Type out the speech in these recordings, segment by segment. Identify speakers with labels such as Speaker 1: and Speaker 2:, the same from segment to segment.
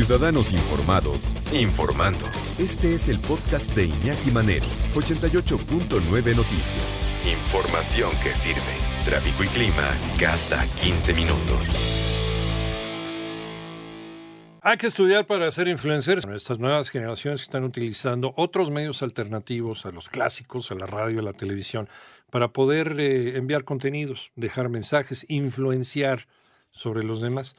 Speaker 1: Ciudadanos informados, informando. Este es el podcast de Iñaki Manero, 88.9 Noticias. Información que sirve. Tráfico y clima cada 15 minutos.
Speaker 2: Hay que estudiar para ser influencers. Estas nuevas generaciones están utilizando otros medios alternativos a los clásicos, a la radio, a la televisión, para poder eh, enviar contenidos, dejar mensajes, influenciar sobre los demás.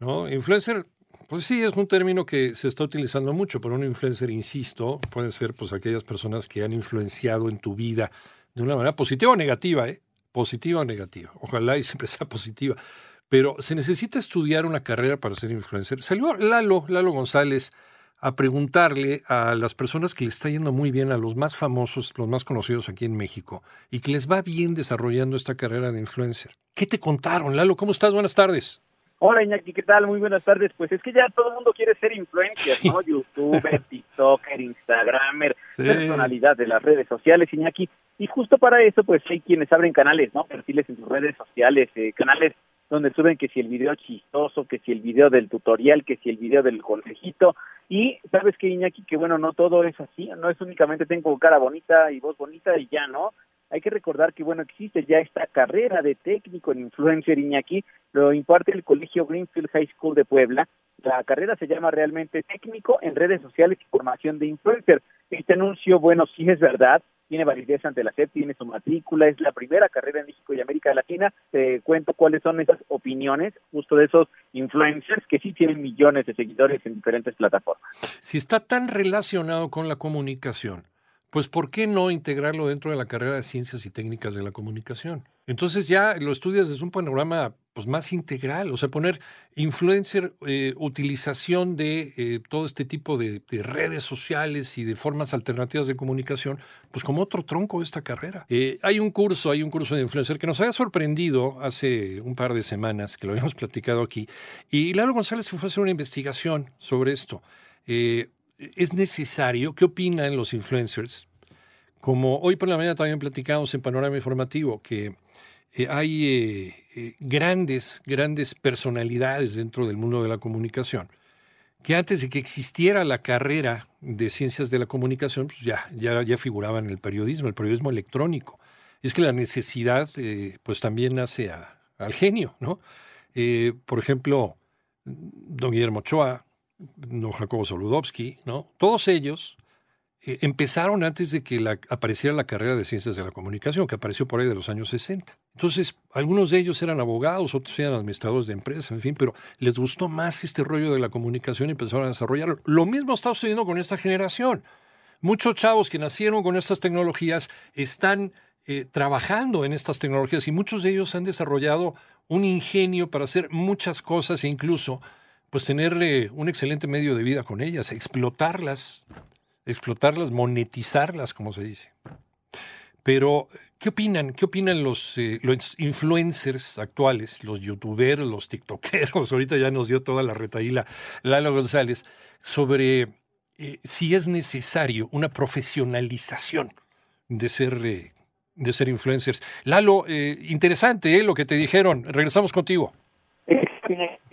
Speaker 2: ¿no? Influencer pues sí, es un término que se está utilizando mucho, pero un influencer, insisto, pueden ser pues aquellas personas que han influenciado en tu vida de una manera positiva o negativa, ¿eh? Positiva o negativa. Ojalá y siempre sea positiva. Pero se necesita estudiar una carrera para ser influencer. Salió Lalo, Lalo González, a preguntarle a las personas que le está yendo muy bien, a los más famosos, los más conocidos aquí en México, y que les va bien desarrollando esta carrera de influencer. ¿Qué te contaron, Lalo? ¿Cómo estás? Buenas tardes.
Speaker 3: Hola Iñaki, ¿qué tal? Muy buenas tardes. Pues es que ya todo el mundo quiere ser influencer, ¿no? Youtuber, TikToker, Instagramer, personalidad de las redes sociales, Iñaki. Y justo para eso, pues hay quienes abren canales, ¿no? Perfiles en sus redes sociales, eh, canales donde suben que si el video chistoso, que si el video del tutorial, que si el video del consejito. Y sabes que Iñaki, que bueno, no todo es así, no es únicamente tengo cara bonita y voz bonita y ya, ¿no? Hay que recordar que, bueno, existe ya esta carrera de técnico en influencer Iñaki, lo imparte el Colegio Greenfield High School de Puebla. La carrera se llama realmente técnico en redes sociales y formación de influencer. Este anuncio, bueno, sí es verdad, tiene validez ante la SEP, tiene su matrícula, es la primera carrera en México y América Latina. Te cuento cuáles son esas opiniones justo de esos influencers que sí tienen millones de seguidores en diferentes plataformas.
Speaker 2: Si está tan relacionado con la comunicación, pues ¿por qué no integrarlo dentro de la carrera de ciencias y técnicas de la comunicación? Entonces ya lo estudias desde un panorama pues, más integral, o sea, poner influencer, eh, utilización de eh, todo este tipo de, redes sociales y de formas alternativas de comunicación, pues como otro tronco de esta carrera. Eh, hay un curso, hay un curso de influencer que nos había sorprendido hace un par de semanas, que lo habíamos platicado aquí, y Lalo González fue a hacer una investigación sobre esto es necesario, ¿qué opinan los influencers? Como hoy por la mañana también platicamos en Panorama Informativo, que eh, hay eh, eh, grandes, grandes personalidades dentro del mundo de la comunicación, que antes de que existiera la carrera de ciencias de la comunicación, pues ya, ya, ya figuraban en el periodismo, el periodismo electrónico. Es que la necesidad, pues también nace al genio, ¿no? por ejemplo, don Guillermo Ochoa, no Jacobo Soludowski, ¿no? Todos ellos eh, empezaron antes de que apareciera la carrera de ciencias de la comunicación, que apareció por ahí de los años 60. Entonces, algunos de ellos eran abogados, otros eran administradores de empresas, en fin, pero les gustó más este rollo de la comunicación y empezaron a desarrollarlo. Lo mismo está sucediendo con esta generación. Muchos chavos que nacieron con estas tecnologías están eh, trabajando en estas tecnologías y muchos de ellos han desarrollado un ingenio para hacer muchas cosas e incluso pues tener un excelente medio de vida con ellas, explotarlas, explotarlas, monetizarlas, como se dice. Pero, ¿qué opinan? ¿Qué opinan los, eh, los influencers actuales, los youtubers, los tiktokeros? Ahorita ya nos dio toda la retaíla Lalo González, sobre eh, si es necesario una profesionalización de ser, eh, de ser influencers. Lalo, interesante lo que te dijeron. Regresamos contigo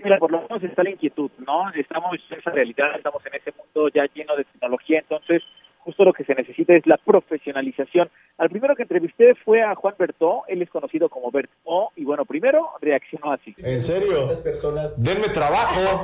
Speaker 3: mira, por lo menos está la inquietud, ¿no? Estamos en esa realidad, estamos en ese mundo ya lleno de tecnología, entonces justo lo que se necesita es la profesionalización. Al primero que entrevisté fue a Juan Bertó, él es conocido como Bertó, y bueno, primero reaccionó así.
Speaker 4: ¿En serio? personas... ¡Denme trabajo!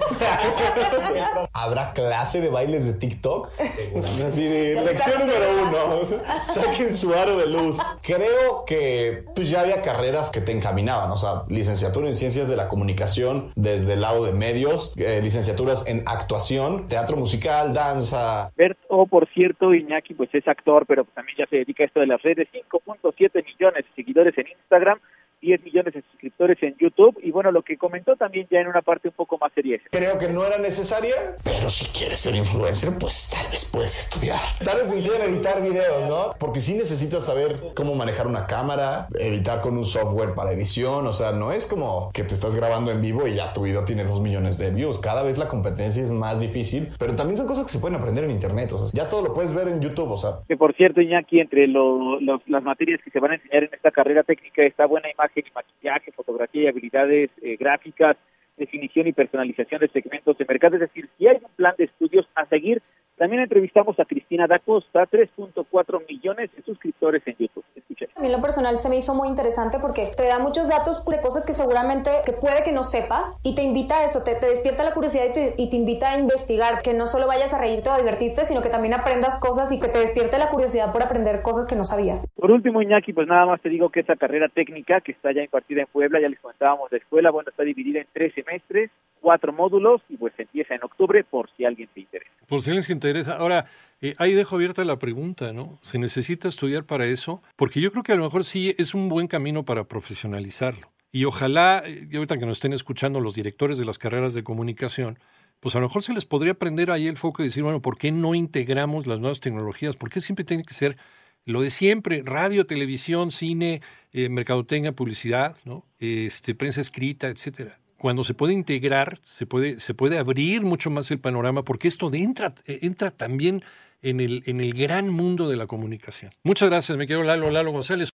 Speaker 4: ¿Habrá clase de bailes de TikTok? Así lección número uno, saquen su aro de luz. Creo que pues ya había carreras que te encaminaban, o sea, licenciatura en ciencias de la comunicación desde el lado de medios, eh, licenciaturas en actuación, teatro musical, danza.
Speaker 3: Bertó, por cierto, Iñaki pues es actor, pero también ya se dedica a esto de las redes, 5.7 millones de seguidores en Instagram, 10 millones de suscriptores en YouTube y bueno, lo que comentó también ya en una parte un poco más seria.
Speaker 4: Creo que no era necesaria, pero si quieres ser influencer, pues tal vez puedes estudiar. Tal vez te enseñan a editar videos, ¿no? Porque sí necesitas saber cómo manejar una cámara, editar con un software para edición, o sea, no es como que te estás grabando en vivo y ya tu video tiene 2 millones de views. Cada vez la competencia es más difícil, pero también son cosas que se pueden aprender en internet, o sea, ya todo lo puedes ver en YouTube, o sea.
Speaker 3: Que por cierto, Iñaki, entre las materias que se van a enseñar en esta carrera técnica está buena imagen y maquillaje, fotografía y habilidades eh, gráficas, definición y personalización de segmentos de mercado. Es decir, si hay un plan de estudios a seguir también entrevistamos a Cristina da Costa, 3.4 millones de suscriptores en YouTube.
Speaker 5: A mí lo personal se me hizo muy interesante porque te da muchos datos de cosas que seguramente que puede que no sepas y te invita a eso, te, despierta la curiosidad y te, y te, invita a investigar, que no solo vayas a reírte o a divertirte, sino que también aprendas cosas y que te despierte la curiosidad por aprender cosas que no sabías.
Speaker 3: Por último, Iñaki, pues nada más te digo que esa carrera técnica que está ya impartida en Puebla, ya les comentábamos de escuela, bueno, está dividida en tres semestres, cuatro módulos y pues empieza en octubre por si alguien te interesa.
Speaker 2: Por si alguien se interesa. Ahora, eh, ahí dejo abierta la pregunta, ¿no? ¿Se necesita estudiar para eso? Porque yo creo que a lo mejor sí es un buen camino para profesionalizarlo. Y ojalá, y ahorita que nos estén escuchando los directores de las carreras de comunicación, pues a lo mejor se les podría prender ahí el foco y decir, bueno, ¿por qué no integramos las nuevas tecnologías? ¿Por qué siempre tiene que ser lo de siempre? Radio, televisión, cine, eh, mercadotecnia, publicidad, ¿no? Este, prensa escrita, etcétera cuando se puede integrar, se puede, se puede abrir mucho más el panorama, porque esto de entra, eh, entra también en el, en el gran mundo de la comunicación. Muchas gracias, me quedo Lalo, Lalo González.